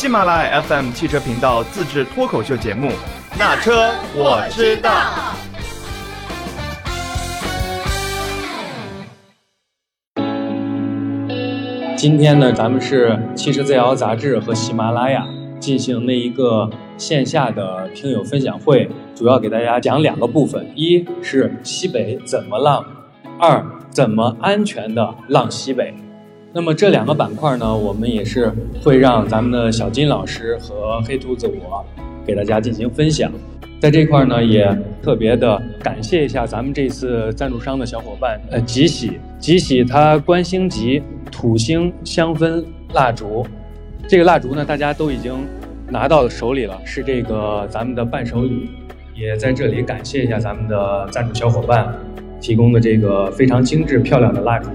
喜马拉雅 FM 汽车频道自制脱口秀节目《那车我知道》。今天呢，咱们是汽车 ZL 杂志和喜马拉雅进行的一个线下的听友分享会，主要给大家讲两个部分：一是西北怎么浪，二怎么安全的浪西北。那么这两个板块呢，我们也是会让咱们的小金老师和黑兔子我给大家进行分享。在这块呢，也特别的感谢一下咱们这次赞助商的小伙伴，呃，吉喜，吉喜它观星级土星香氛蜡烛，这个蜡烛呢，大家都已经拿到手里了，是这个咱们的伴手礼，也在这里感谢一下咱们的赞助小伙伴提供的这个非常精致漂亮的蜡烛，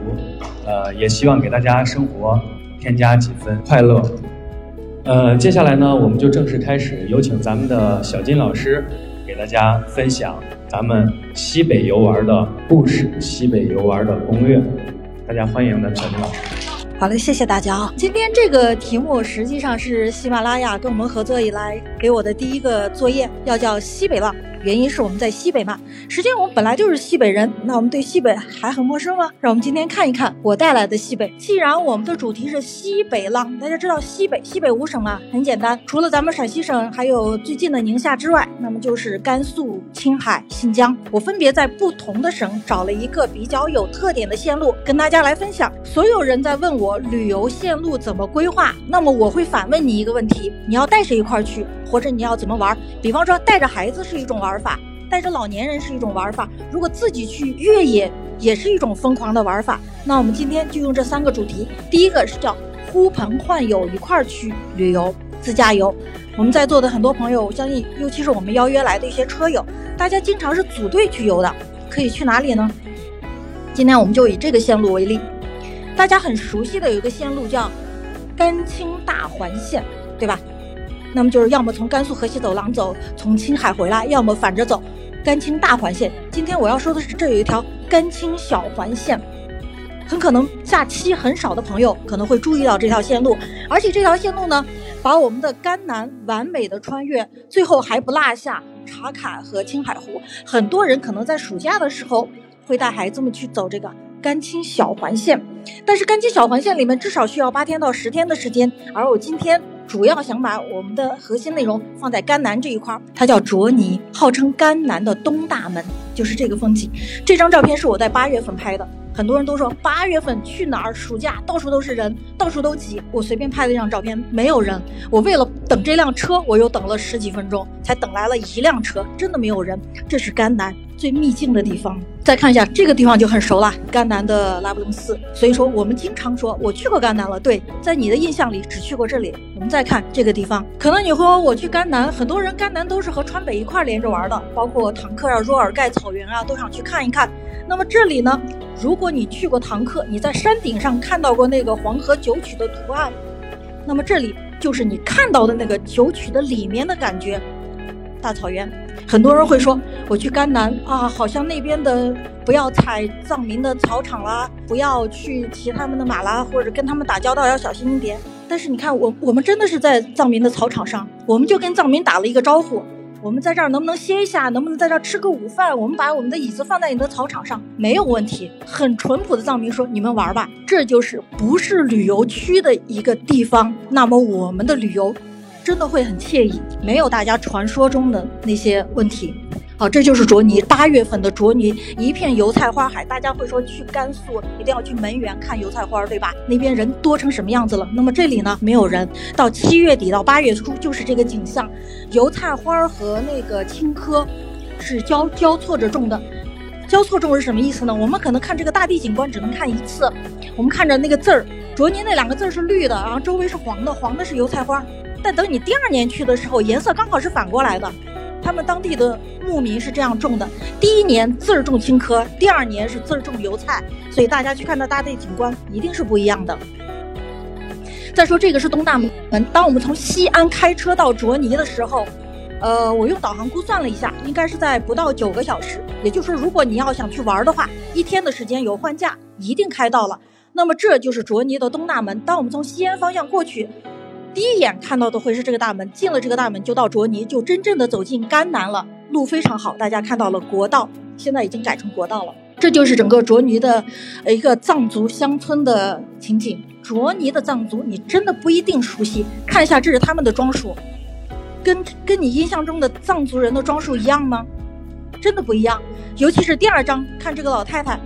呃，也希望给大家生活添加几分快乐。呃，接下来呢，我们就正式开始，有请咱们的小金老师给大家分享咱们西北游玩的故事、西北游玩的攻略。大家欢迎咱们小金老师。好嘞，谢谢大家啊！今天这个题目实际上是喜马拉雅跟我们合作以来给我的第一个作业，要叫西北浪。原因是我们在西北嘛，实际上我们本来就是西北人，那我们对西北还很陌生吗？让我们今天看一看我带来的西北。既然我们的主题是西北浪，大家知道西北西北五省嘛，很简单，除了咱们陕西省还有最近的宁夏之外，那么就是甘肃、青海、新疆。我分别在不同的省找了一个比较有特点的线路，跟大家来分享。所有人在问我旅游线路怎么规划，那么我会反问你一个问题：你要带谁一块儿去，或者你要怎么玩？比方说带着孩子是一种玩法。带着老年人是一种玩法，如果自己去越野也是一种疯狂的玩法。那我们今天就用这三个主题，第一个是叫呼朋唤友一块儿去旅游自驾游。我们在座的很多朋友，我相信尤其是我们邀约来的一些车友，大家经常是组队去游的，可以去哪里呢？今天我们就以这个线路为例，大家很熟悉的有一个线路叫甘青大环线，对吧？那么就是要么从甘肃河西走廊走，从青海回来，要么反着走，甘青大环线。今天我要说的是，这有一条甘青小环线，很可能假期很少的朋友可能会注意到这条线路，而且这条线路呢，把我们的甘南完美的穿越，最后还不落下茶卡和青海湖。很多人可能在暑假的时候会带孩子们去走这个甘青小环线，但是甘青小环线里面至少需要八天到十天的时间，而我今天。主要想把我们的核心内容放在甘南这一块儿，它叫卓尼，号称甘南的东大门，就是这个风景。这张照片是我在八月份拍的，很多人都说八月份去哪儿？暑假到处都是人，到处都挤。我随便拍了一张照片，没有人。我为了等这辆车，我又等了十几分钟，才等来了一辆车，真的没有人。这是甘南。最秘境的地方，再看一下这个地方就很熟了，甘南的拉卜楞寺。所以说我们经常说我去过甘南了。对，在你的印象里只去过这里。我们再看这个地方，可能你和我去甘南，很多人甘南都是和川北一块连着玩的，包括唐克啊、若尔盖草原啊，都想去看一看。那么这里呢，如果你去过唐克，你在山顶上看到过那个黄河九曲的图案，那么这里就是你看到的那个九曲的里面的感觉，大草原。很多人会说，我去甘南啊，好像那边的不要踩藏民的草场啦，不要去骑他们的马啦，或者跟他们打交道要小心一点。但是你看，我我们真的是在藏民的草场上，我们就跟藏民打了一个招呼，我们在这儿能不能歇一下，能不能在这儿吃个午饭？我们把我们的椅子放在你的草场上，没有问题。很淳朴的藏民说，你们玩吧，这就是不是旅游区的一个地方。那么我们的旅游。真的会很惬意，没有大家传说中的那些问题。好，这就是卓尼，八月份的卓尼，一片油菜花海。大家会说去甘肃一定要去门源看油菜花，对吧？那边人多成什么样子了？那么这里呢，没有人。到七月底到八月初就是这个景象，油菜花和那个青稞是交交错着种的。交错种是什么意思呢？我们可能看这个大地景观只能看一次，我们看着那个字儿，卓尼那两个字儿是绿的，然后周围是黄的，黄的是油菜花。但等你第二年去的时候，颜色刚好是反过来的。他们当地的牧民是这样种的：第一年字儿种青稞，第二年是字儿种油菜。所以大家去看到大地景观一定是不一样的。再说这个是东大门，当我们从西安开车到卓尼的时候，呃，我用导航估算了一下，应该是在不到九个小时。也就是说，如果你要想去玩的话，一天的时间有换假，一定开到了。那么这就是卓尼的东大门。当我们从西安方向过去。第一眼看到的会是这个大门，进了这个大门就到卓尼，就真正的走进甘南了。路非常好，大家看到了国道，现在已经改成国道了。这就是整个卓尼的一个藏族乡村的情景。卓尼的藏族你真的不一定熟悉，看一下这是他们的装束，跟跟你印象中的藏族人的装束一样吗？真的不一样。尤其是第二张，看这个老太太，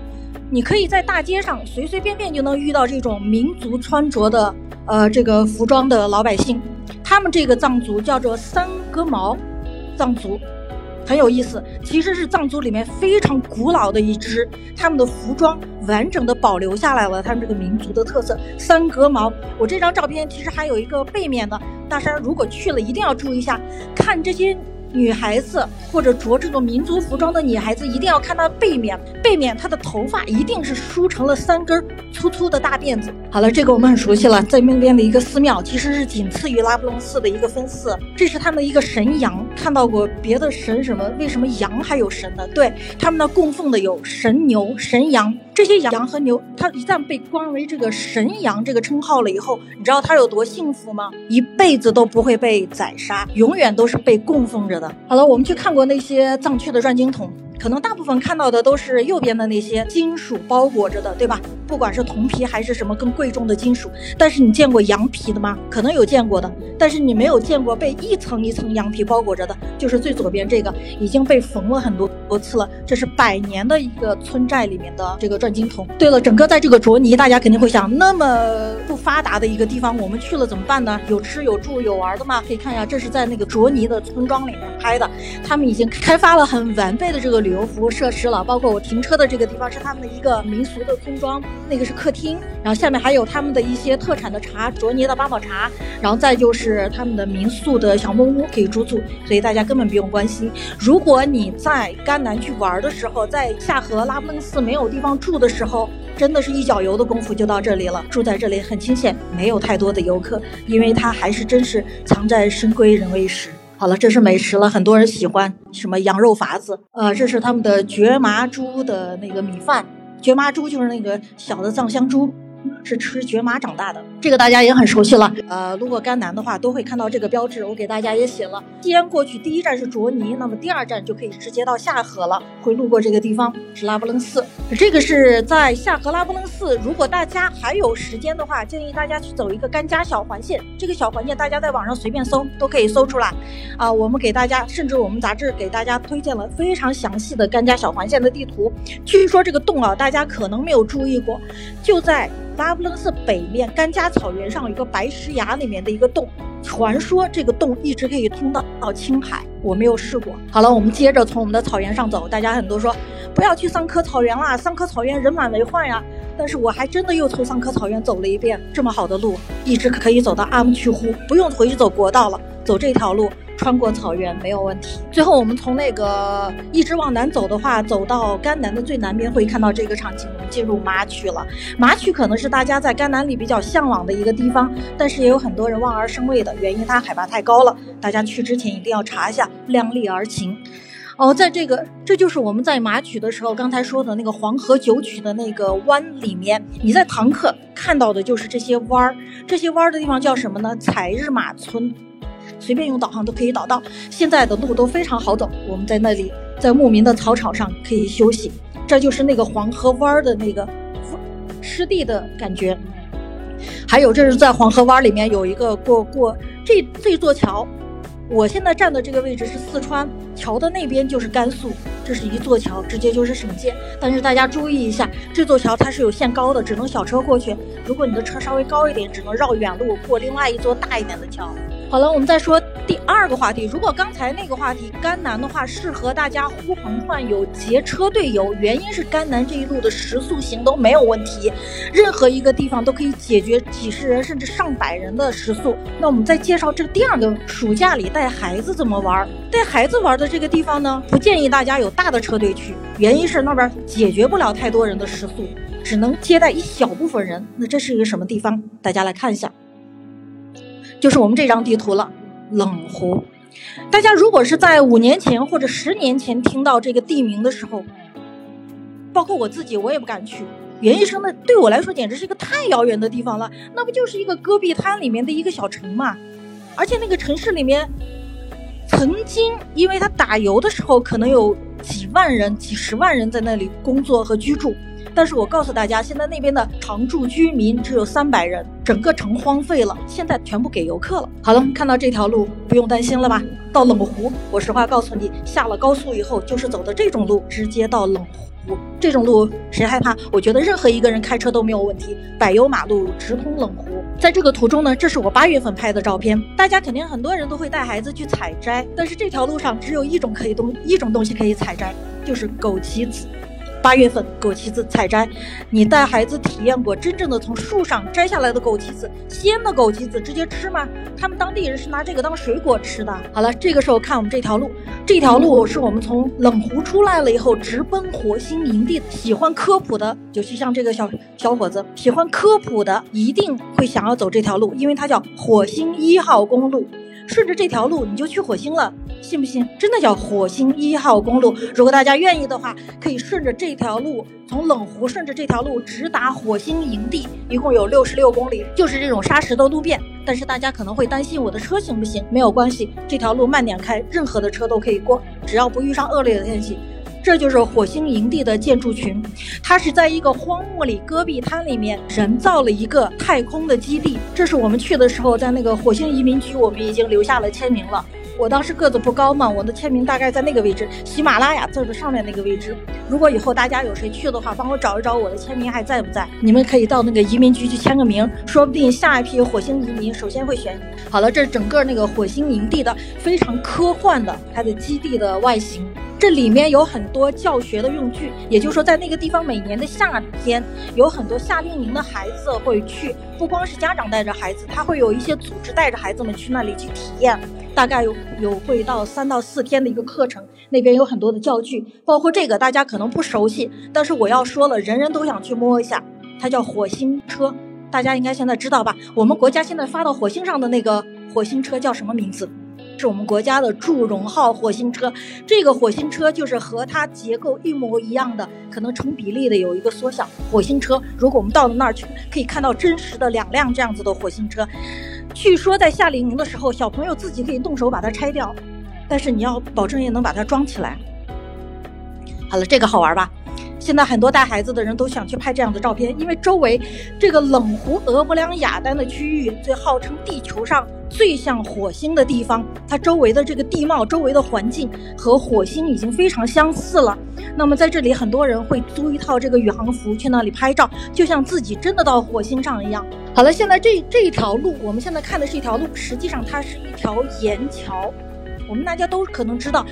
你可以在大街上随随便便就能遇到这种民族穿着的呃这个服装的老百姓，他们这个藏族叫做三哥毛藏族。很有意思，其实是藏族里面非常古老的一支，他们的服装完整的保留下来了，他们这个民族的特色三格毛。我这张照片其实还有一个背面的，大山如果去了一定要注意一下，看这些。女孩子或者着这种民族服装的女孩子，一定要看她背面，背面她的头发一定是梳成了三根粗粗的大辫子。好了，这个我们很熟悉了，在那边的一个寺庙，其实是仅次于拉卜楞寺的一个分寺，这是他们的一个神羊。看到过别的神什么？为什么羊还有神呢？对他们那供奉的有神牛、神羊。这些羊和牛，它一旦被冠为这个神羊这个称号了以后，你知道它有多幸福吗？一辈子都不会被宰杀，永远都是被供奉着的。好了，我们去看过那些藏区的转经筒。可能大部分看到的都是右边的那些金属包裹着的，对吧？不管是铜皮还是什么更贵重的金属，但是你见过羊皮的吗？可能有见过的，但是你没有见过被一层一层羊皮包裹着的，就是最左边这个已经被缝了很多多次了。这是百年的一个村寨里面的这个转经筒。对了，整个在这个卓尼，大家肯定会想，那么不发达的一个地方，我们去了怎么办呢？有吃有住有玩的吗？可以看一下，这是在那个卓尼的村庄里面拍的，他们已经开发了很完备的这个旅。旅游服务设施了，包括我停车的这个地方是他们的一个民俗的村庄，那个是客厅，然后下面还有他们的一些特产的茶，卓尼的八宝茶，然后再就是他们的民宿的小木屋可以住宿，所以大家根本不用关心。如果你在甘南去玩的时候，在下河拉布楞寺没有地方住的时候，真的是一脚油的功夫就到这里了，住在这里很清闲，没有太多的游客，因为它还是真是藏在深闺人未识。好了，这是美食了，很多人喜欢什么羊肉筏子，呃，这是他们的绝麻猪的那个米饭，绝麻猪就是那个小的藏香猪。是吃蕨麻长大的，这个大家也很熟悉了。呃，路过甘南的话，都会看到这个标志。我给大家也写了，既然过去，第一站是卓尼，那么第二站就可以直接到下河了。会路过这个地方是拉卜楞寺，这个是在下河拉卜楞寺。如果大家还有时间的话，建议大家去走一个甘家小环线。这个小环线大家在网上随便搜都可以搜出来。啊，我们给大家，甚至我们杂志给大家推荐了非常详细的甘家小环线的地图。据说这个洞啊，大家可能没有注意过，就在。拉卜楞寺北面甘家草原上有一个白石崖里面的一个洞，传说这个洞一直可以通到到青海，我没有试过。好了，我们接着从我们的草原上走。大家很多说不要去桑科草原啦，桑科草原人满为患呀。但是我还真的又从桑科草原走了一遍，这么好的路，一直可以走到阿木曲湖，不用回去走国道了，走这条路。穿过草原没有问题。最后，我们从那个一直往南走的话，走到甘南的最南边，会看到这个场景。我们进入马曲了。马曲可能是大家在甘南里比较向往的一个地方，但是也有很多人望而生畏的原因，它海拔太高了。大家去之前一定要查一下，量力而行。哦，在这个，这就是我们在马曲的时候刚才说的那个黄河九曲的那个湾里面，你在唐克看到的就是这些弯儿。这些弯儿的地方叫什么呢？采日马村。随便用导航都可以导到，现在的路都非常好走。我们在那里，在牧民的草场上可以休息。这就是那个黄河湾的那个湿地的感觉。还有，这是在黄河湾里面有一个过过这这座桥。我现在站的这个位置是四川桥的那边就是甘肃，这是一座桥，直接就是省界。但是大家注意一下，这座桥它是有限高的，只能小车过去。如果你的车稍微高一点，只能绕远路过另外一座大一点的桥。好了，我们再说第二个话题。如果刚才那个话题甘南的话，适合大家呼朋唤友、结车队游，原因是甘南这一路的食宿行都没有问题，任何一个地方都可以解决几十人甚至上百人的食宿。那我们再介绍这第二个，暑假里带孩子怎么玩？带孩子玩的这个地方呢，不建议大家有大的车队去，原因是那边解决不了太多人的食宿，只能接待一小部分人。那这是一个什么地方？大家来看一下。就是我们这张地图了，冷湖。大家如果是在五年前或者十年前听到这个地名的时候，包括我自己，我也不敢去。原医生呢，对我来说简直是一个太遥远的地方了，那不就是一个戈壁滩里面的一个小城嘛？而且那个城市里面，曾经因为他打油的时候，可能有几万人、几十万人在那里工作和居住。但是我告诉大家，现在那边的常住居民只有三百人，整个城荒废了，现在全部给游客了。好了，看到这条路不用担心了吧？到冷湖，我实话告诉你，下了高速以后就是走的这种路，直接到冷湖。这种路谁害怕？我觉得任何一个人开车都没有问题。柏油马路直通冷湖。在这个途中呢，这是我八月份拍的照片。大家肯定很多人都会带孩子去采摘，但是这条路上只有一种可以东一种东西可以采摘，就是枸杞子。八月份枸杞子采摘，你带孩子体验过真正的从树上摘下来的枸杞子，鲜的枸杞子直接吃吗？他们当地人是拿这个当水果吃的。好了，这个时候看我们这条路，这条路是我们从冷湖出来了以后直奔火星营地。喜欢科普的，尤其像这个小小伙子，喜欢科普的一定会想要走这条路，因为它叫火星一号公路。顺着这条路你就去火星了，信不信？真的叫火星一号公路。如果大家愿意的话，可以顺着这条路从冷湖顺着这条路直达火星营地，一共有六十六公里，就是这种沙石的路面。但是大家可能会担心我的车行不行？没有关系，这条路慢点开，任何的车都可以过，只要不遇上恶劣的天气。这就是火星营地的建筑群，它是在一个荒漠里戈壁滩里面人造了一个太空的基地。这是我们去的时候，在那个火星移民局，我们已经留下了签名了。我当时个子不高嘛，我的签名大概在那个位置，喜马拉雅字的上面那个位置。如果以后大家有谁去的话，帮我找一找我的签名还在不在？你们可以到那个移民局去签个名，说不定下一批火星移民首先会选你。好了，这是整个那个火星营地的非常科幻的它的基地的外形。这里面有很多教学的用具，也就是说，在那个地方每年的夏天，有很多夏令营的孩子会去，不光是家长带着孩子，他会有一些组织带着孩子们去那里去体验，大概有有会到三到四天的一个课程。那边有很多的教具，包括这个大家可能不熟悉，但是我要说了，人人都想去摸一下，它叫火星车，大家应该现在知道吧？我们国家现在发到火星上的那个火星车叫什么名字？是我们国家的祝融号火星车，这个火星车就是和它结构一模一样的，可能成比例的有一个缩小。火星车，如果我们到了那儿去，可以看到真实的两辆这样子的火星车。据说在夏令营的时候，小朋友自己可以动手把它拆掉，但是你要保证也能把它装起来。好了，这个好玩吧？现在很多带孩子的人都想去拍这样的照片，因为周围这个冷湖俄伯良雅丹的区域，最号称地球上最像火星的地方，它周围的这个地貌、周围的环境和火星已经非常相似了。那么在这里，很多人会租一套这个宇航服去那里拍照，就像自己真的到火星上一样。好了，现在这这一条路，我们现在看的是一条路，实际上它是一条岩桥。我们大家都可能知道。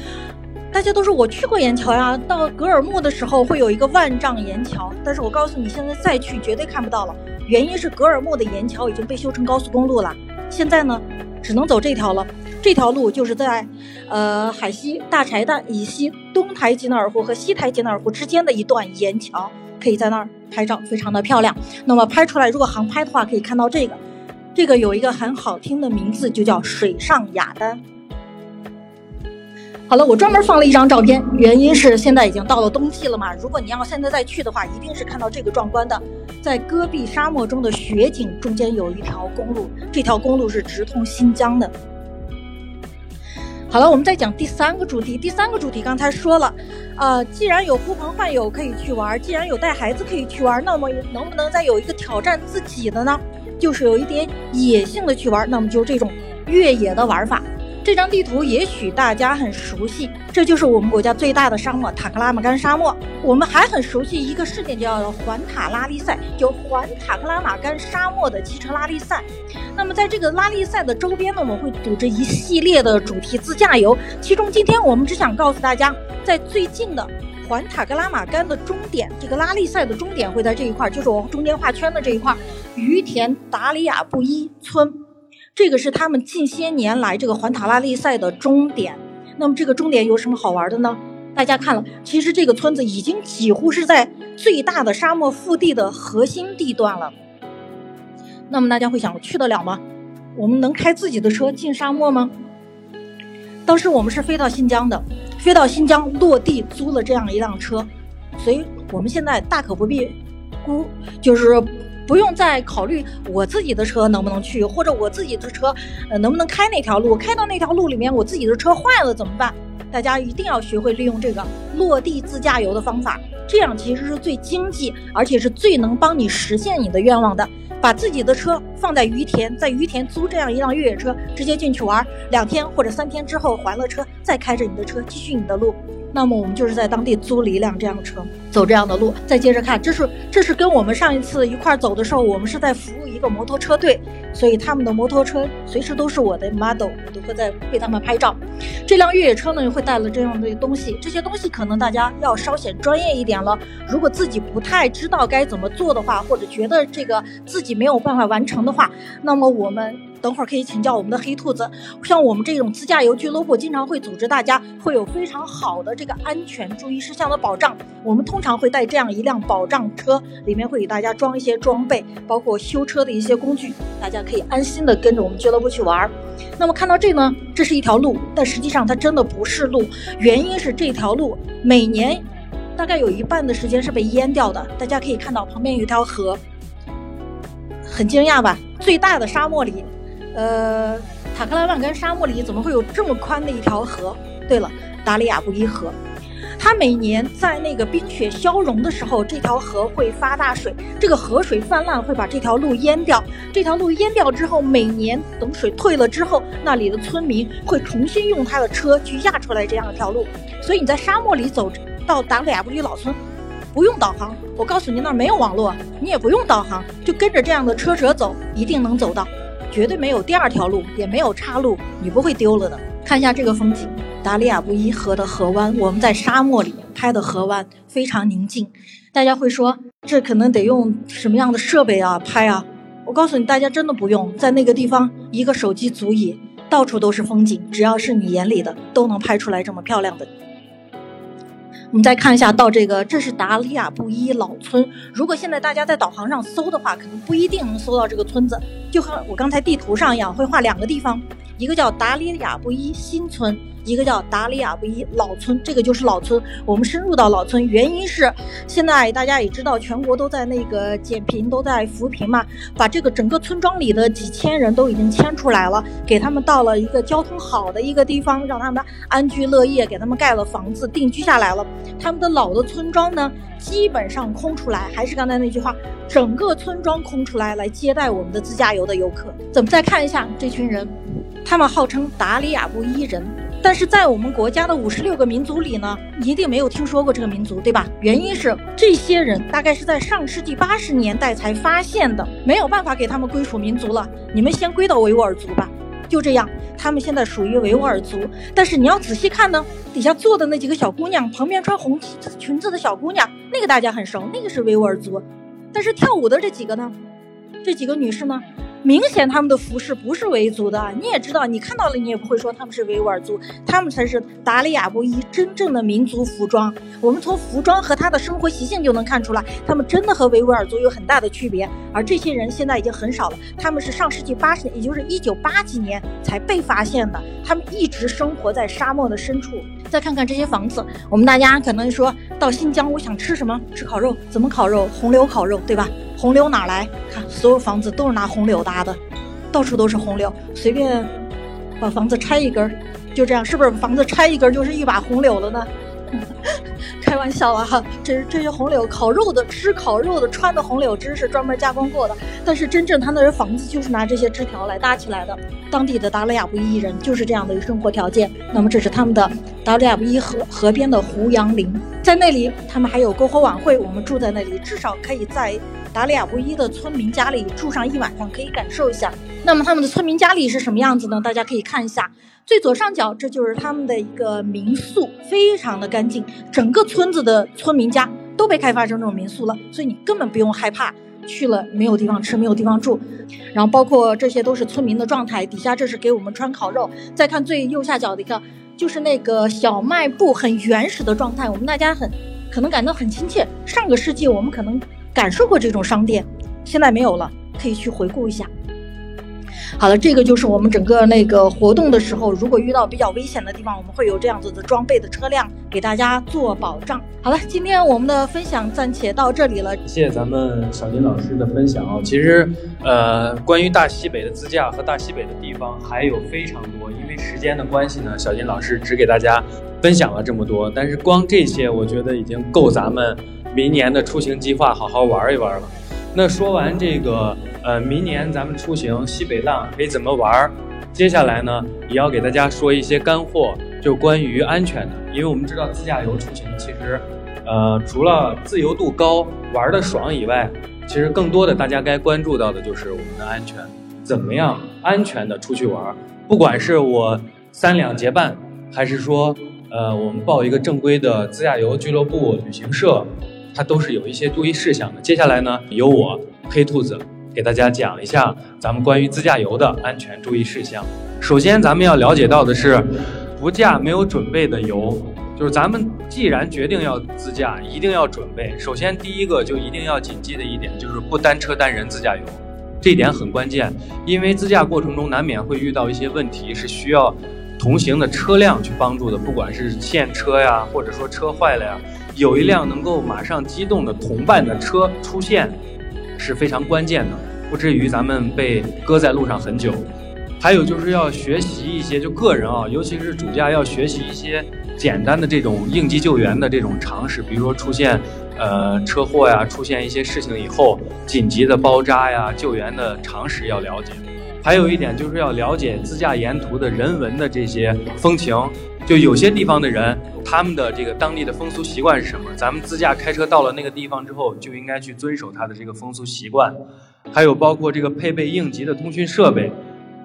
大家都说我去过岩桥呀，到格尔木的时候会有一个万丈岩桥，但是我告诉你，现在再去绝对看不到了。原因是格尔木的岩桥已经被修成高速公路了，现在呢，只能走这条了。这条路就是在，呃，海西大柴旦以西东台吉纳尔湖和西台吉纳尔湖之间的一段岩桥，可以在那儿拍照，非常的漂亮。那么拍出来，如果航拍的话，可以看到这个，这个有一个很好听的名字，就叫水上雅丹。好了，我专门放了一张照片，原因是现在已经到了冬季了嘛。如果你要现在再去的话，一定是看到这个壮观的，在戈壁沙漠中的雪景中间有一条公路，这条公路是直通新疆的。好了，我们再讲第三个主题。第三个主题刚才说了，呃，既然有呼朋唤友可以去玩，既然有带孩子可以去玩，那么能不能再有一个挑战自己的呢？就是有一点野性的去玩，那么就这种越野的玩法。这张地图也许大家很熟悉，这就是我们国家最大的沙漠——塔克拉玛干沙漠。我们还很熟悉一个事件，叫环塔拉力赛，就环塔克拉玛干沙漠的汽车拉力赛。那么在这个拉力赛的周边呢，我们会组织一系列的主题自驾游。其中，今天我们只想告诉大家，在最近的环塔克拉玛干的终点，这个拉力赛的终点会在这一块，就是我中间画圈的这一块——于田达里亚布依村。这个是他们近些年来这个环塔拉力赛的终点。那么这个终点有什么好玩的呢？大家看了，其实这个村子已经几乎是在最大的沙漠腹地的核心地段了。那么大家会想，去得了吗？我们能开自己的车进沙漠吗？当时我们是飞到新疆的，飞到新疆落地租了这样一辆车，所以我们现在大可不必。估，就是不用再考虑我自己的车能不能去，或者我自己的车呃能不能开那条路，开到那条路里面我自己的车坏了怎么办？大家一定要学会利用这个落地自驾游的方法，这样其实是最经济，而且是最能帮你实现你的愿望的。把自己的车放在于田，在于田租这样一辆越野车，直接进去玩，两天或者三天之后还了车，再开着你的车继续你的路。那么我们就是在当地租了一辆这样的车，走这样的路。再接着看，这是这是跟我们上一次一块走的时候，我们是在服务一个摩托车队，所以他们的摩托车随时都是我的 model，我都会在为他们拍照。这辆越野车呢会带了这样的东西，这些东西可能大家要稍显专业一点了。如果自己不太知道该怎么做的话，或者觉得这个自己没有办法完成的话，那么我们。等会儿可以请教我们的黑兔子。像我们这种自驾游俱乐部，经常会组织大家会有非常好的这个安全注意事项的保障。我们通常会带这样一辆保障车，里面会给大家装一些装备，包括修车的一些工具，大家可以安心的跟着我们俱乐部去玩。那么看到这呢，这是一条路，但实际上它真的不是路，原因是这条路每年大概有一半的时间是被淹掉的。大家可以看到旁边有一条河，很惊讶吧？最大的沙漠里。呃，塔克拉万干沙漠里怎么会有这么宽的一条河？对了，达里亚布依河，它每年在那个冰雪消融的时候，这条河会发大水，这个河水泛滥会把这条路淹掉。这条路淹掉之后，每年等水退了之后，那里的村民会重新用他的车去压出来这样一条路。所以你在沙漠里走到达里亚布依老村，不用导航，我告诉你那儿没有网络，你也不用导航，就跟着这样的车辙走，一定能走到。绝对没有第二条路，也没有岔路，你不会丢了的。看一下这个风景，达里亚布依河的河湾，我们在沙漠里拍的河湾非常宁静。大家会说，这可能得用什么样的设备啊拍啊？我告诉你，大家真的不用，在那个地方一个手机足矣，到处都是风景，只要是你眼里的，都能拍出来这么漂亮的。我们再看一下，到这个，这是达里亚布依老村。如果现在大家在导航上搜的话，可能不一定能搜到这个村子，就和我刚才地图上一样，会画两个地方，一个叫达里亚布依新村。一个叫达里亚布依老村，这个就是老村。我们深入到老村，原因是现在大家也知道，全国都在那个减贫，都在扶贫嘛，把这个整个村庄里的几千人都已经迁出来了，给他们到了一个交通好的一个地方，让他们安居乐业，给他们盖了房子，定居下来了。他们的老的村庄呢，基本上空出来，还是刚才那句话，整个村庄空出来来接待我们的自驾游的游客。怎么再看一下这群人？他们号称达里亚布依人。但是在我们国家的五十六个民族里呢，一定没有听说过这个民族，对吧？原因是这些人大概是在上世纪八十年代才发现的，没有办法给他们归属民族了。你们先归到维吾尔族吧。就这样，他们现在属于维吾尔族。但是你要仔细看呢，底下坐的那几个小姑娘，旁边穿红裙子的小姑娘，那个大家很熟，那个是维吾尔族。但是跳舞的这几个呢，这几个女士呢？明显他们的服饰不是维族的，你也知道，你看到了，你也不会说他们是维吾尔族，他们才是达里亚布依真正的民族服装。我们从服装和他的生活习性就能看出来，他们真的和维吾尔族有很大的区别。而这些人现在已经很少了，他们是上世纪八十年，也就是一九八几年才被发现的，他们一直生活在沙漠的深处。再看看这些房子，我们大家可能说到新疆，我想吃什么？吃烤肉？怎么烤肉？红柳烤肉，对吧？红柳哪来？看，所有房子都是拿红柳搭的，到处都是红柳，随便把房子拆一根，就这样，是不是房子拆一根就是一把红柳了呢？开玩笑啊哈，这这些红柳烤肉的吃烤肉的穿的红柳枝是专门加工过的，但是真正他那房子就是拿这些枝条来搭起来的。当地的达里亚布依人就是这样的生活条件。那么这是他们的达里亚布依河河边的胡杨林，在那里他们还有篝火晚会，我们住在那里，至少可以在达里亚布依的村民家里住上一晚上，可以感受一下。那么他们的村民家里是什么样子呢？大家可以看一下。最左上角，这就是他们的一个民宿，非常的干净。整个村子的村民家都被开发成这种民宿了，所以你根本不用害怕去了没有地方吃，没有地方住。然后包括这些都是村民的状态，底下这是给我们穿烤肉。再看最右下角的一个，就是那个小卖部，很原始的状态，我们大家很可能感到很亲切。上个世纪我们可能感受过这种商店，现在没有了，可以去回顾一下。好了，这个就是我们整个那个活动的时候，如果遇到比较危险的地方，我们会有这样子的装备的车辆给大家做保障。好了，今天我们的分享暂且到这里了。谢谢咱们小金老师的分享啊。其实，呃，关于大西北的自驾和大西北的地方还有非常多，因为时间的关系呢，小金老师只给大家分享了这么多。但是光这些，我觉得已经够咱们明年的出行计划好好玩一玩了。那说完这个，呃，明年咱们出行西北浪可以怎么玩？接下来呢，也要给大家说一些干货，就关于安全的。因为我们知道自驾游出行，其实，呃，除了自由度高、玩的爽以外，其实更多的大家该关注到的就是我们的安全，怎么样安全的出去玩？不管是我三两结伴，还是说，呃，我们报一个正规的自驾游俱乐部、旅行社。它都是有一些注意事项的。接下来呢，由我黑兔子给大家讲一下咱们关于自驾游的安全注意事项。首先，咱们要了解到的是，不驾没有准备的游，就是咱们既然决定要自驾，一定要准备。首先，第一个就一定要谨记的一点就是不单车单人自驾游，这点很关键，因为自驾过程中难免会遇到一些问题，是需要同行的车辆去帮助的，不管是现车呀，或者说车坏了呀。有一辆能够马上机动的同伴的车出现，是非常关键的，不至于咱们被搁在路上很久。还有就是要学习一些，就个人啊，尤其是主驾要学习一些简单的这种应急救援的这种常识，比如说出现呃车祸呀，出现一些事情以后紧急的包扎呀、救援的常识要了解。还有一点就是要了解自驾沿途的人文的这些风情。就有些地方的人，他们的这个当地的风俗习惯是什么？咱们自驾开车到了那个地方之后，就应该去遵守他的这个风俗习惯。还有包括这个配备应急的通讯设备，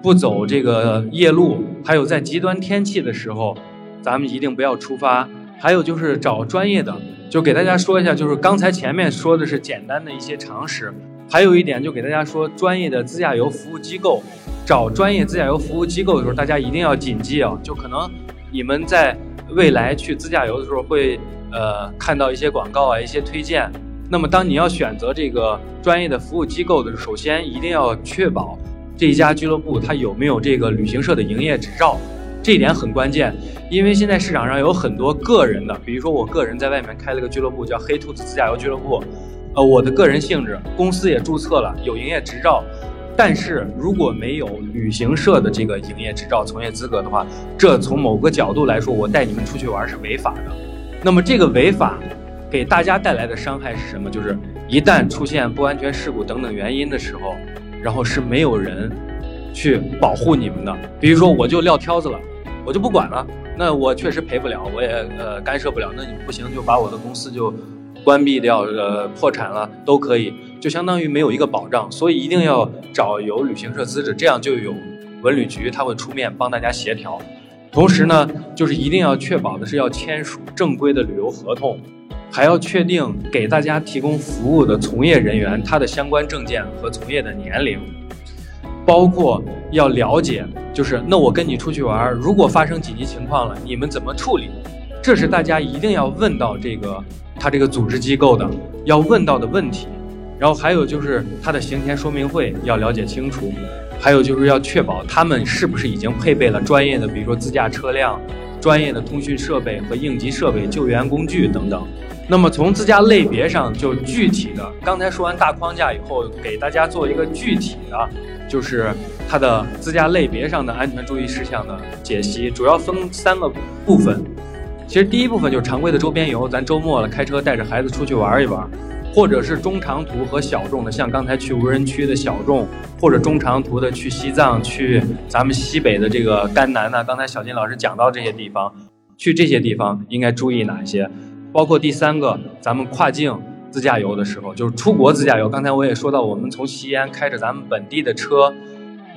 不走这个夜路。还有在极端天气的时候，咱们一定不要出发。还有就是找专业的，就给大家说一下，就是刚才前面说的是简单的一些常识。还有一点就给大家说，专业的自驾游服务机构，找专业自驾游服务机构的时候，大家一定要谨记啊，就可能。你们在未来去自驾游的时候，会呃看到一些广告啊，一些推荐。那么，当你要选择这个专业的服务机构的时候，首先一定要确保这一家俱乐部它有没有这个旅行社的营业执照，这一点很关键。因为现在市场上有很多个人的，比如说我个人在外面开了个俱乐部，叫黑兔子自驾游俱乐部，呃，我的个人性质，公司也注册了，有营业执照。但是如果没有旅行社的这个营业执照、从业资格的话，这从某个角度来说，我带你们出去玩是违法的。那么这个违法给大家带来的伤害是什么？就是一旦出现不安全事故等等原因的时候，然后是没有人去保护你们的。比如说我就撂挑子了，我就不管了，那我确实赔不了，我也呃干涉不了。那你不行，就把我的公司就。关闭掉，呃，破产了都可以，就相当于没有一个保障，所以一定要找有旅行社资质，这样就有文旅局他会出面帮大家协调。同时呢，就是一定要确保的是要签署正规的旅游合同，还要确定给大家提供服务的从业人员他的相关证件和从业的年龄，包括要了解，就是那我跟你出去玩，如果发生紧急情况了，你们怎么处理？这是大家一定要问到这个。他这个组织机构的要问到的问题，然后还有就是他的行前说明会要了解清楚，还有就是要确保他们是不是已经配备了专业的，比如说自驾车辆、专业的通讯设备和应急设备、救援工具等等。那么从自驾类别上就具体的，刚才说完大框架以后，给大家做一个具体的，就是它的自驾类别上的安全注意事项的解析，主要分三个部分。其实第一部分就是常规的周边游，咱周末了开车带着孩子出去玩一玩，或者是中长途和小众的，像刚才去无人区的小众，或者中长途的去西藏、去咱们西北的这个甘南呐。刚才小金老师讲到这些地方，去这些地方应该注意哪些？包括第三个，咱们跨境自驾游的时候，就是出国自驾游。刚才我也说到，我们从西安开着咱们本地的车，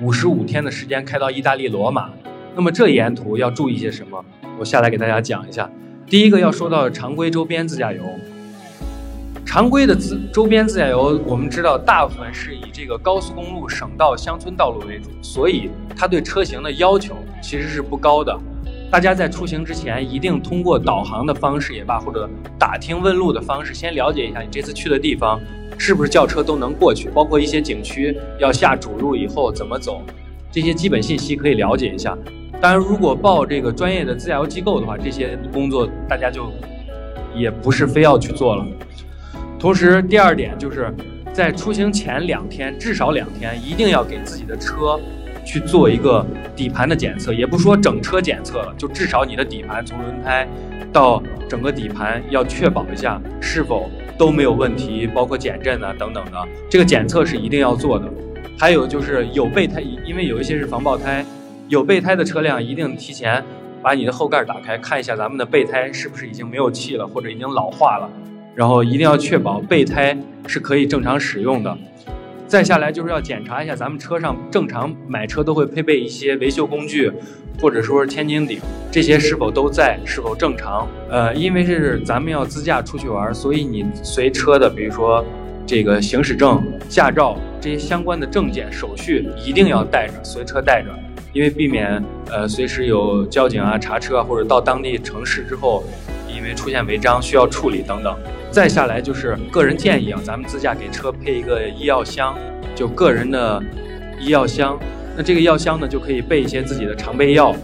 五十五天的时间开到意大利罗马，那么这沿途要注意些什么？我下来给大家讲一下，第一个要说到常规周边自驾游。常规的自周边自驾游，我们知道大部分是以这个高速公路、省道、乡村道路为主，所以它对车型的要求其实是不高的。大家在出行之前，一定通过导航的方式也罢，或者打听问路的方式，先了解一下你这次去的地方是不是轿车都能过去，包括一些景区要下主路以后怎么走。这些基本信息可以了解一下。当然，如果报这个专业的自驾游机构的话，这些工作大家就也不是非要去做了。同时，第二点就是在出行前两天，至少两天，一定要给自己的车去做一个底盘的检测，也不说整车检测了，就至少你的底盘从轮胎到整个底盘要确保一下是否都没有问题，包括减震啊等等的，这个检测是一定要做的。还有就是有备胎，因为有一些是防爆胎，有备胎的车辆一定提前把你的后盖打开，看一下咱们的备胎是不是已经没有气了，或者已经老化了。然后一定要确保备胎是可以正常使用的，再下来就是要检查一下咱们车上正常买车都会配备一些维修工具，或者说是千斤顶，这些是否都在，是否正常？呃，因为是咱们要自驾出去玩，所以你随车的，比如说这个行驶证、驾照这些相关的证件、手续一定要带着，随车带着，因为避免呃随时有交警啊查车，或者到当地城市之后，因为出现违章需要处理等等。再下来就是个人建议啊，咱们自驾给车配一个医药箱，就个人的医药箱。那这个药箱呢，就可以备一些自己的常备药。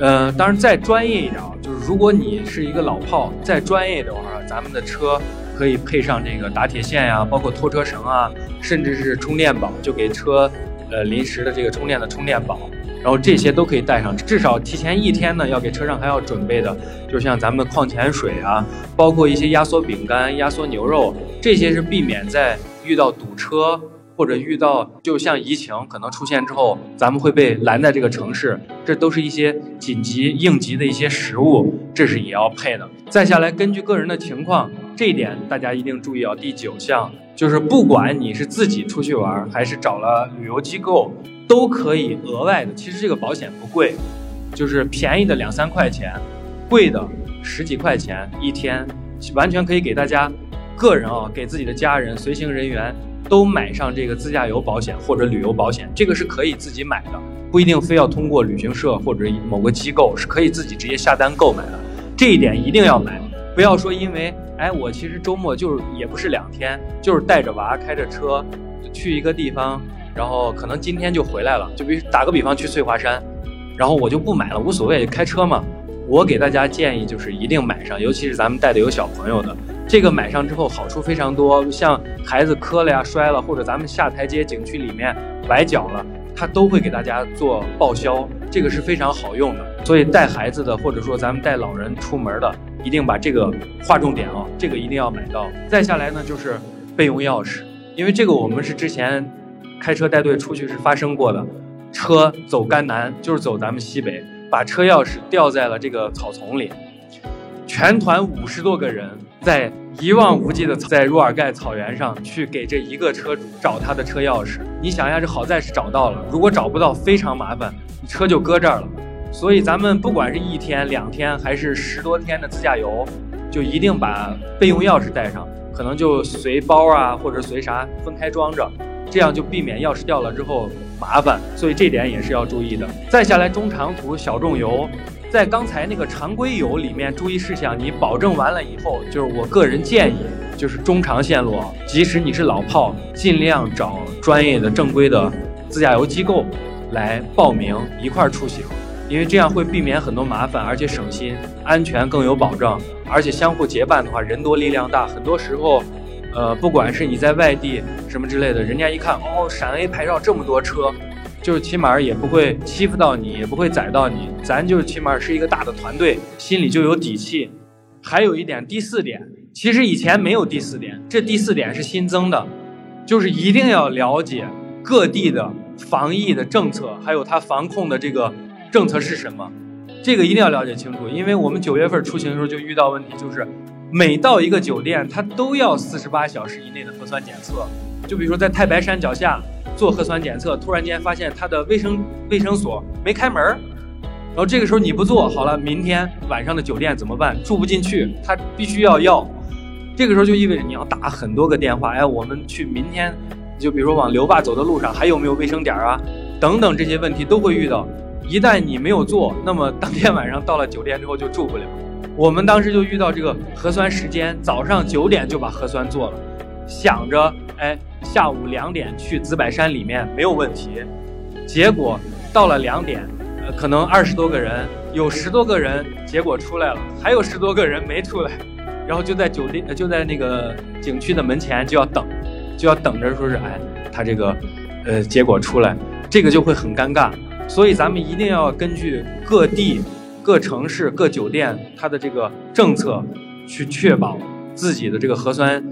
呃，当然再专业一点啊，就是如果你是一个老炮，再专业的话，咱们的车可以配上这个打铁线呀，包括拖车绳啊，甚至是充电宝，就给车呃临时的这个充电的充电宝。然后这些都可以带上，至少提前一天呢，要给车上还要准备的，就像咱们矿泉水啊，包括一些压缩饼干、压缩牛肉，这些是避免在遇到堵车或者遇到就像疫情可能出现之后，咱们会被拦在这个城市，这都是一些紧急应急的一些食物，这是也要配的。再下来，根据个人的情况，这一点大家一定注意啊。第九项就是不管你是自己出去玩，还是找了旅游机构。都可以额外的，其实这个保险不贵，就是便宜的两三块钱，贵的十几块钱一天，完全可以给大家个人啊，给自己的家人、随行人员都买上这个自驾游保险或者旅游保险，这个是可以自己买的，不一定非要通过旅行社或者某个机构，是可以自己直接下单购买的，这一点一定要买，不要说因为哎我其实周末就是也不是两天，就是带着娃开着车去一个地方。然后可能今天就回来了，就比如打个比方去翠华山，然后我就不买了，无所谓，开车嘛。我给大家建议就是一定买上，尤其是咱们带的有小朋友的，这个买上之后好处非常多，像孩子磕了呀、摔了，或者咱们下台阶景区里面崴脚了，他都会给大家做报销，这个是非常好用的。所以带孩子的或者说咱们带老人出门的，一定把这个划重点啊，这个一定要买到。再下来呢就是备用钥匙，因为这个我们是之前。开车带队出去是发生过的，车走甘南就是走咱们西北，把车钥匙掉在了这个草丛里，全团五十多个人在一望无际的在若尔盖草原上去给这一个车主找他的车钥匙。你想一下，这好在是找到了，如果找不到非常麻烦，车就搁这儿了。所以咱们不管是一天、两天还是十多天的自驾游，就一定把备用钥匙带上，可能就随包啊或者随啥分开装着。这样就避免钥匙掉了之后麻烦，所以这点也是要注意的。再下来中长途小众游，在刚才那个常规游里面注意事项，你保证完了以后，就是我个人建议，就是中长线路，即使你是老炮，尽量找专业的正规的自驾游机构来报名一块出行，因为这样会避免很多麻烦，而且省心，安全更有保障。而且相互结伴的话，人多力量大，很多时候。呃，不管是你在外地什么之类的，人家一看哦，陕 A 牌照这么多车，就是起码也不会欺负到你，也不会宰到你。咱就起码是一个大的团队，心里就有底气。还有一点，第四点，其实以前没有第四点，这第四点是新增的，就是一定要了解各地的防疫的政策，还有它防控的这个政策是什么，这个一定要了解清楚。因为我们九月份出行的时候就遇到问题，就是。每到一个酒店，它都要四十八小时以内的核酸检测。就比如说在太白山脚下做核酸检测，突然间发现他的卫生卫生所没开门儿，然后这个时候你不做好了，明天晚上的酒店怎么办？住不进去，他必须要要。这个时候就意味着你要打很多个电话，哎，我们去明天，就比如说往刘坝走的路上还有没有卫生点啊？等等这些问题都会遇到。一旦你没有做，那么当天晚上到了酒店之后就住不了。我们当时就遇到这个核酸时间，早上九点就把核酸做了，想着哎下午两点去紫柏山里面没有问题，结果到了两点，呃，可能二十多个人，有十多个人结果出来了，还有十多个人没出来，然后就在酒店就在那个景区的门前就要等，就要等着说是哎他这个呃结果出来，这个就会很尴尬。所以咱们一定要根据各地、各城市、各酒店它的这个政策，去确保自己的这个核酸，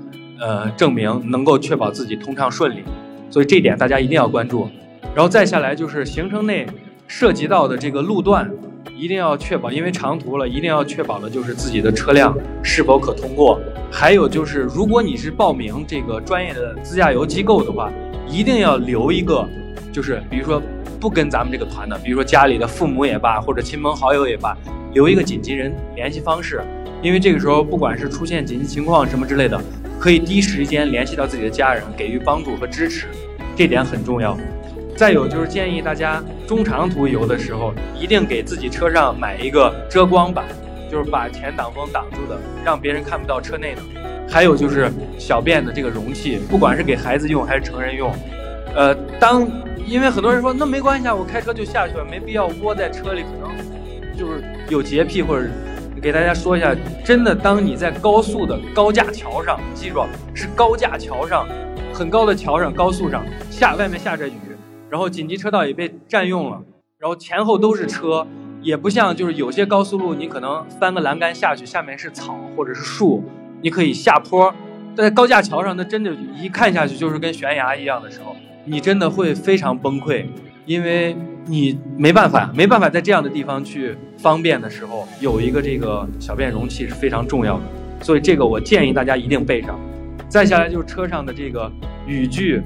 呃，证明能够确保自己通畅顺利。所以这点大家一定要关注。然后再下来就是行程内涉及到的这个路段，一定要确保，因为长途了，一定要确保的就是自己的车辆是否可通过。还有就是，如果你是报名这个专业的自驾游机构的话，一定要留一个，就是比如说。不跟咱们这个团的，比如说家里的父母也罢，或者亲朋好友也罢，留一个紧急人联系方式，因为这个时候不管是出现紧急情况什么之类的，可以第一时间联系到自己的家人，给予帮助和支持，这点很重要。再有就是建议大家中长途游的时候，一定给自己车上买一个遮光板，就是把前挡风挡住的，让别人看不到车内的。还有就是小便的这个容器，不管是给孩子用还是成人用，呃，当。因为很多人说那没关系啊，我开车就下去了，没必要窝在车里，可能就是有洁癖或者给大家说一下，真的，当你在高速的高架桥上，记住是高架桥上，很高的桥上，高速上下外面下着雨，然后紧急车道也被占用了，然后前后都是车，也不像就是有些高速路你可能翻个栏杆下去，下面是草或者是树，你可以下坡，在高架桥上那真的，一看下去就是跟悬崖一样的时候。你真的会非常崩溃，因为你没办法，没办法在这样的地方去方便的时候，有一个这个小便容器是非常重要的，所以这个我建议大家一定备上。再下来就是车上的这个雨具，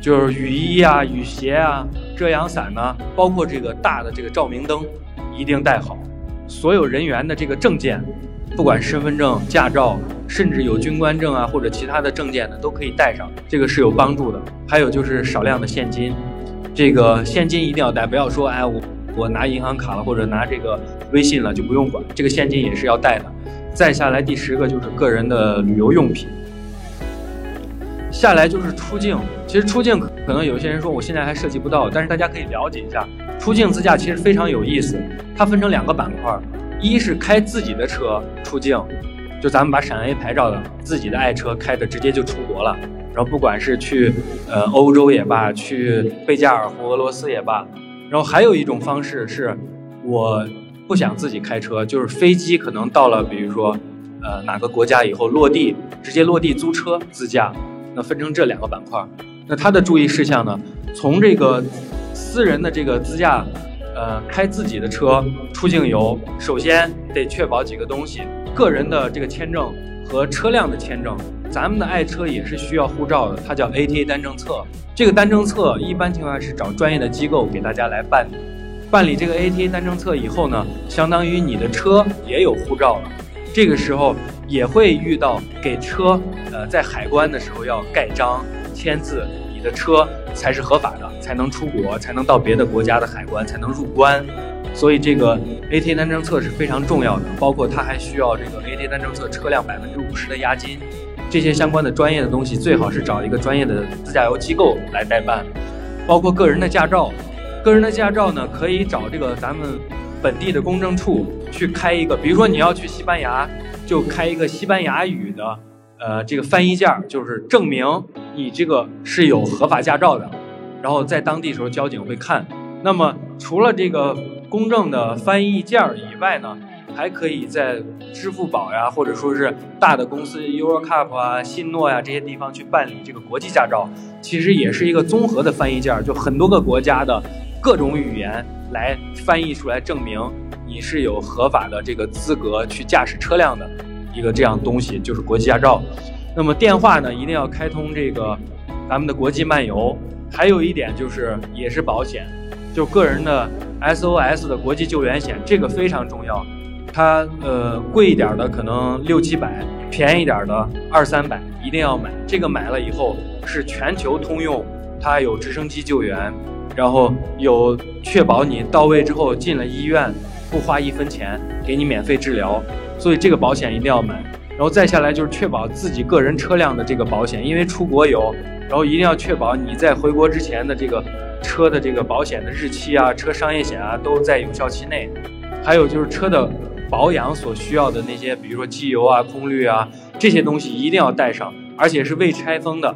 就是雨衣啊、雨鞋啊、遮阳伞呢，包括这个大的这个照明灯，一定带好。所有人员的这个证件。不管身份证、驾照，甚至有军官证啊，或者其他的证件的，都可以带上，这个是有帮助的。还有就是少量的现金，这个现金一定要带，不要说哎我我拿银行卡了或者拿这个微信了就不用管，这个现金也是要带的。再下来第十个就是个人的旅游用品，下来就是出境。其实出境可能有些人说我现在还涉及不到，但是大家可以了解一下，出境自驾其实非常有意思，它分成两个板块。一是开自己的车出境，就咱们把陕 A 牌照的自己的爱车开的直接就出国了。然后不管是去呃欧洲也罢，去贝加尔湖、俄罗斯也罢。然后还有一种方式是，我不想自己开车，就是飞机可能到了，比如说呃哪个国家以后落地，直接落地租车自驾。那分成这两个板块。那它的注意事项呢，从这个私人的这个自驾。呃，开自己的车出境游，首先得确保几个东西：个人的这个签证和车辆的签证。咱们的爱车也是需要护照的，它叫 ATA 单证册。这个单证册一般情况下是找专业的机构给大家来办理。办理这个 ATA 单证册以后呢，相当于你的车也有护照了。这个时候也会遇到给车，呃，在海关的时候要盖章签字。你的车才是合法的，才能出国，才能到别的国家的海关，才能入关。所以这个 AT 单证册是非常重要的，包括它还需要这个 AT 单证册车辆百分之五十的押金，这些相关的专业的东西最好是找一个专业的自驾游机构来代办。包括个人的驾照，个人的驾照呢可以找这个咱们本地的公证处去开一个，比如说你要去西班牙，就开一个西班牙语的。呃，这个翻译件就是证明你这个是有合法驾照的，然后在当地时候交警会看。那么除了这个公证的翻译件儿以外呢，还可以在支付宝呀，或者说是大的公司 Eurocup 啊、信诺呀这些地方去办理这个国际驾照，其实也是一个综合的翻译件儿，就很多个国家的各种语言来翻译出来，证明你是有合法的这个资格去驾驶车辆的。一个这样东西就是国际驾照，那么电话呢一定要开通这个咱们的国际漫游，还有一点就是也是保险，就个人的 SOS 的国际救援险，这个非常重要。它呃贵一点的可能六七百，便宜点的二三百，一定要买。这个买了以后是全球通用，它有直升机救援，然后有确保你到位之后进了医院不花一分钱，给你免费治疗。所以这个保险一定要买，然后再下来就是确保自己个人车辆的这个保险，因为出国游，然后一定要确保你在回国之前的这个车的这个保险的日期啊，车商业险啊都在有效期内。还有就是车的保养所需要的那些，比如说机油啊、空滤啊这些东西一定要带上，而且是未拆封的。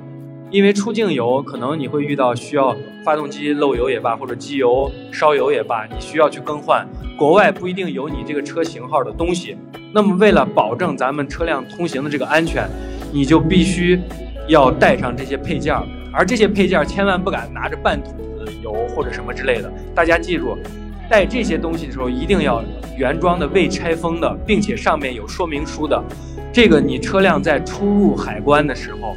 因为出境游可能你会遇到需要发动机漏油也罢，或者机油烧油也罢，你需要去更换。国外不一定有你这个车型号的东西。那么为了保证咱们车辆通行的这个安全，你就必须要带上这些配件儿。而这些配件儿千万不敢拿着半桶子油或者什么之类的。大家记住，带这些东西的时候一定要原装的、未拆封的，并且上面有说明书的。这个你车辆在出入海关的时候。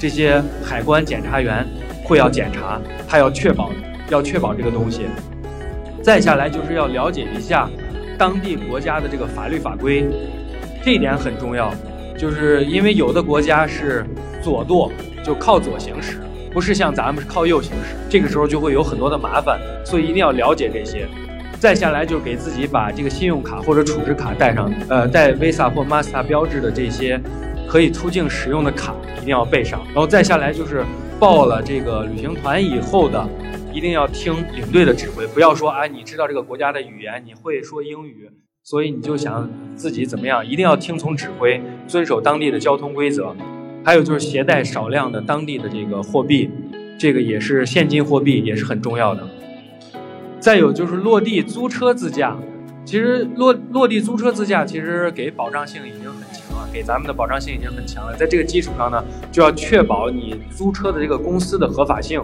这些海关检查员会要检查，他要确保要确保这个东西。再下来就是要了解一下当地国家的这个法律法规，这一点很重要。就是因为有的国家是左舵，就靠左行驶，不是像咱们是靠右行驶，这个时候就会有很多的麻烦，所以一定要了解这些。再下来就是给自己把这个信用卡或者储值卡带上，呃，带 Visa 或 Master 标志的这些。可以出境使用的卡一定要备上，然后再下来就是报了这个旅行团以后的，一定要听领队的指挥，不要说啊你知道这个国家的语言，你会说英语，所以你就想自己怎么样，一定要听从指挥，遵守当地的交通规则。还有就是携带少量的当地的这个货币，这个也是现金货币也是很重要的。再有就是落地租车自驾，其实落落地租车自驾其实给保障性已经很强。给咱们的保障性已经很强了，在这个基础上呢，就要确保你租车的这个公司的合法性，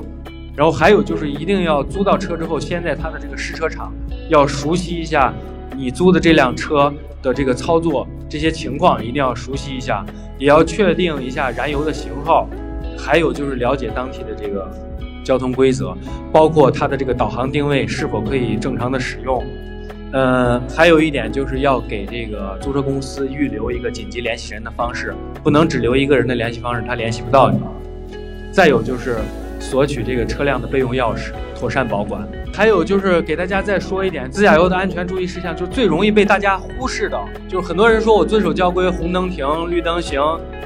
然后还有就是一定要租到车之后，先在它的这个试车场要熟悉一下你租的这辆车的这个操作这些情况，一定要熟悉一下，也要确定一下燃油的型号，还有就是了解当地的这个交通规则，包括它的这个导航定位是否可以正常的使用。嗯，还有一点就是要给这个租车公司预留一个紧急联系人的方式，不能只留一个人的联系方式，他联系不到你。再有就是索取这个车辆的备用钥匙，妥善保管。还有就是给大家再说一点自驾游的安全注意事项，就最容易被大家忽视的，就是很多人说我遵守交规，红灯停，绿灯行，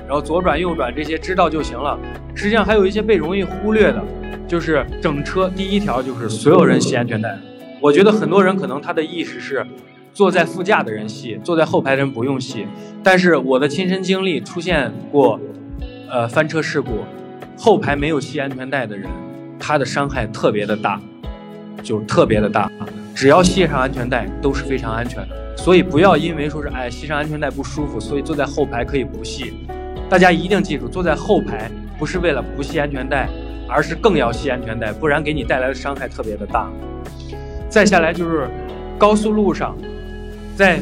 然后左转右转这些知道就行了。实际上还有一些被容易忽略的，就是整车第一条就是所有人系安全带。我觉得很多人可能他的意识是，坐在副驾的人系，坐在后排的人不用系。但是我的亲身经历出现过，呃，翻车事故，后排没有系安全带的人，他的伤害特别的大，就特别的大。只要系上安全带都是非常安全的，所以不要因为说是哎系上安全带不舒服，所以坐在后排可以不系。大家一定记住，坐在后排不是为了不系安全带，而是更要系安全带，不然给你带来的伤害特别的大。再下来就是高速路上，在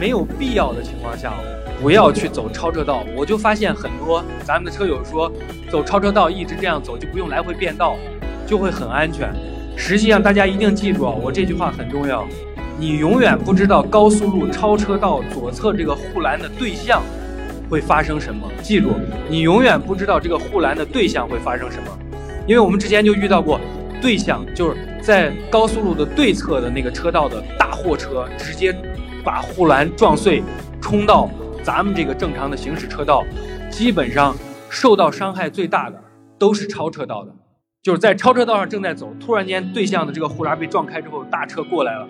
没有必要的情况下，不要去走超车道。我就发现很多咱们的车友说，走超车道一直这样走就不用来回变道，就会很安全。实际上大家一定记住啊，我这句话很重要，你永远不知道高速路超车道左侧这个护栏的对象会发生什么。记住，你永远不知道这个护栏的对象会发生什么，因为我们之前就遇到过。对象就是在高速路的对侧的那个车道的大货车，直接把护栏撞碎，冲到咱们这个正常的行驶车道，基本上受到伤害最大的都是超车道的，就是在超车道上正在走，突然间对向的这个护栏被撞开之后，大车过来了，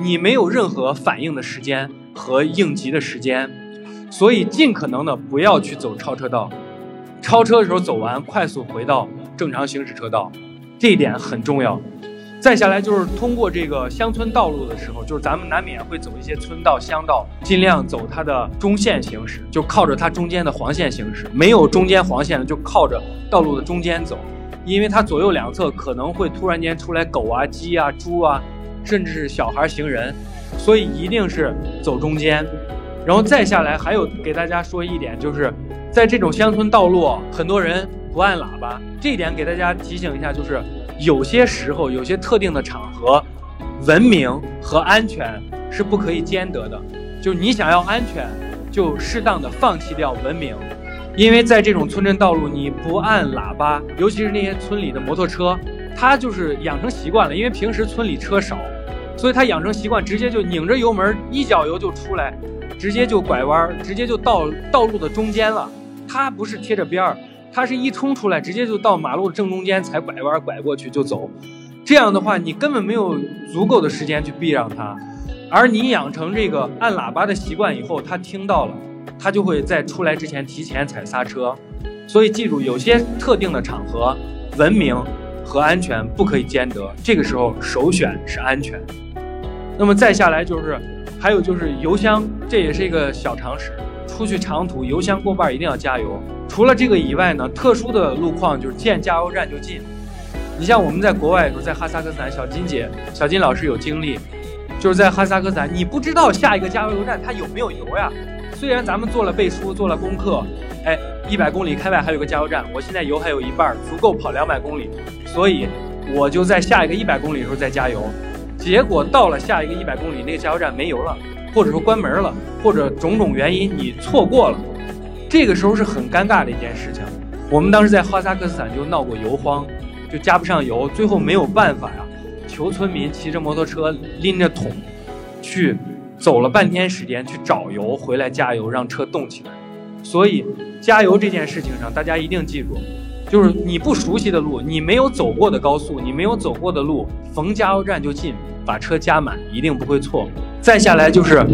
你没有任何反应的时间和应急的时间，所以尽可能的不要去走超车道，超车的时候走完，快速回到正常行驶车道。这一点很重要。再下来就是通过这个乡村道路的时候，就是咱们难免会走一些村道、乡道，尽量走它的中线行驶，就靠着它中间的黄线行驶。没有中间黄线的，就靠着道路的中间走，因为它左右两侧可能会突然间出来狗啊、鸡啊、猪啊，甚至是小孩、行人，所以一定是走中间。然后再下来还有给大家说一点，就是在这种乡村道路，很多人。不按喇叭，这一点给大家提醒一下，就是有些时候、有些特定的场合，文明和安全是不可以兼得的。就你想要安全，就适当的放弃掉文明，因为在这种村镇道路，你不按喇叭，尤其是那些村里的摩托车，他就是养成习惯了，因为平时村里车少，所以他养成习惯，直接就拧着油门，一脚油就出来，直接就拐弯，直接就到道路的中间了，他不是贴着边儿。他是一冲出来，直接就到马路正中间才拐弯拐过去就走，这样的话，你根本没有足够的时间去避让它，而你养成这个按喇叭的习惯以后，他听到了，他就会在出来之前提前踩刹车。所以记住，有些特定的场合，文明和安全不可以兼得，这个时候首选是安全。那么再下来就是，还有就是油箱，这也是一个小常识。出去长途，油箱过半一定要加油。除了这个以外呢，特殊的路况就是见加油站就进。你像我们在国外的时候，在哈萨克斯坦，小金姐、小金老师有经历，就是在哈萨克斯坦，你不知道下一个加油站它有没有油呀。虽然咱们做了背书，做了功课，哎，一百公里开外还有个加油站，我现在油还有一半，足够跑两百公里，所以我就在下一个一百公里的时候再加油。结果到了下一个一百公里，那个加油站没油了，或者说关门了，或者种种原因你错过了，这个时候是很尴尬的一件事情。我们当时在哈萨克斯坦就闹过油荒，就加不上油，最后没有办法呀，求村民骑着摩托车拎着桶去。走了半天时间去找油，回来加油，让车动起来。所以，加油这件事情上，大家一定记住，就是你不熟悉的路，你没有走过的高速，你没有走过的路，逢加油站就进，把车加满，一定不会错。再下来就是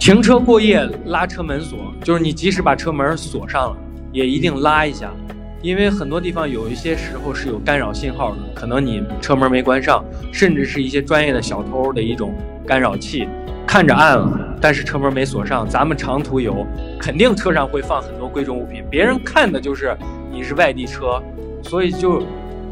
停车过夜拉车门锁，就是你即使把车门锁上了，也一定拉一下，因为很多地方有一些时候是有干扰信号的，可能你车门没关上，甚至是一些专业的小偷的一种干扰器。看着暗了，但是车门没锁上。咱们长途游，肯定车上会放很多贵重物品，别人看的就是你是外地车，所以就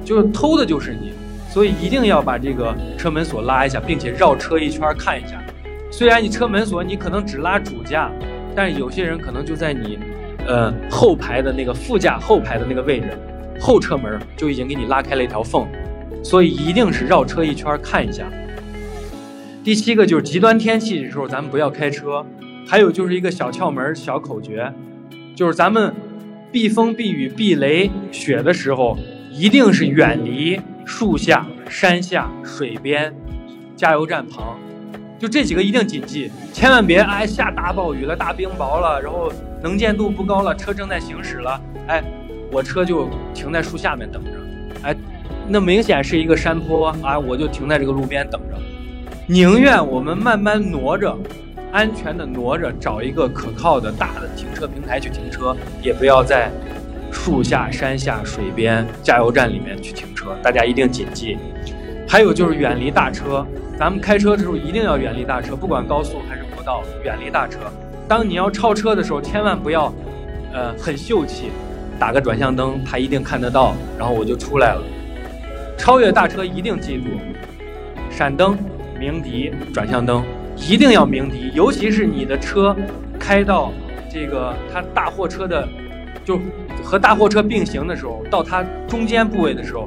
就偷的就是你，所以一定要把这个车门锁拉一下，并且绕车一圈看一下。虽然你车门锁你可能只拉主驾，但是有些人可能就在你呃后排的那个副驾后排的那个位置，后车门就已经给你拉开了一条缝，所以一定是绕车一圈看一下。第七个就是极端天气的时候，咱们不要开车。还有就是一个小窍门、小口诀，就是咱们避风、避雨、避雷、雪的时候，一定是远离树下、山下、水边、加油站旁，就这几个一定谨记，千万别哎下大暴雨了、大冰雹了，然后能见度不高了，车正在行驶了，哎，我车就停在树下面等着，哎，那明显是一个山坡啊，我就停在这个路边等着。宁愿我们慢慢挪着，安全的挪着，找一个可靠的大的停车平台去停车，也不要在树下、山下、水边、加油站里面去停车。大家一定谨记。还有就是远离大车，咱们开车的时候一定要远离大车，不管高速还是国道，远离大车。当你要超车的时候，千万不要，呃，很秀气，打个转向灯，他一定看得到，然后我就出来了。超越大车一定记住，闪灯。鸣笛，转向灯一定要鸣笛，尤其是你的车开到这个它大货车的，就和大货车并行的时候，到它中间部位的时候，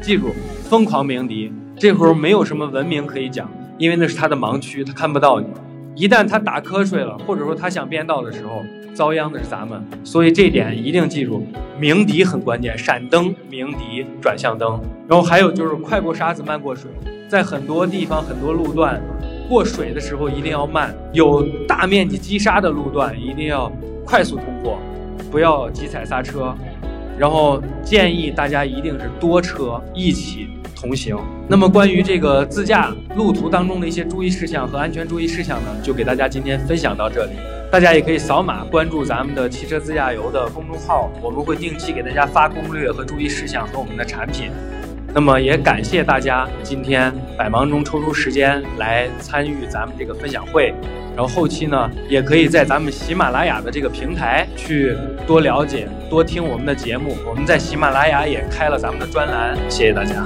记住疯狂鸣笛。这会儿没有什么文明可以讲，因为那是它的盲区，它看不到你。一旦它打瞌睡了，或者说它想变道的时候，遭殃的是咱们。所以这点一定记住，鸣笛很关键，闪灯、鸣笛、转向灯。然后还有就是快过沙子，慢过水。在很多地方、很多路段，过水的时候一定要慢；有大面积积沙的路段，一定要快速通过，不要急踩刹车。然后建议大家一定是多车一起同行。那么关于这个自驾路途当中的一些注意事项和安全注意事项呢，就给大家今天分享到这里。大家也可以扫码关注咱们的汽车自驾游的公众号，我们会定期给大家发攻略和注意事项和我们的产品。那么也感谢大家今天百忙中抽出时间来参与咱们这个分享会，然后后期呢也可以在咱们喜马拉雅的这个平台去多了解、多听我们的节目。我们在喜马拉雅也开了咱们的专栏，谢谢大家。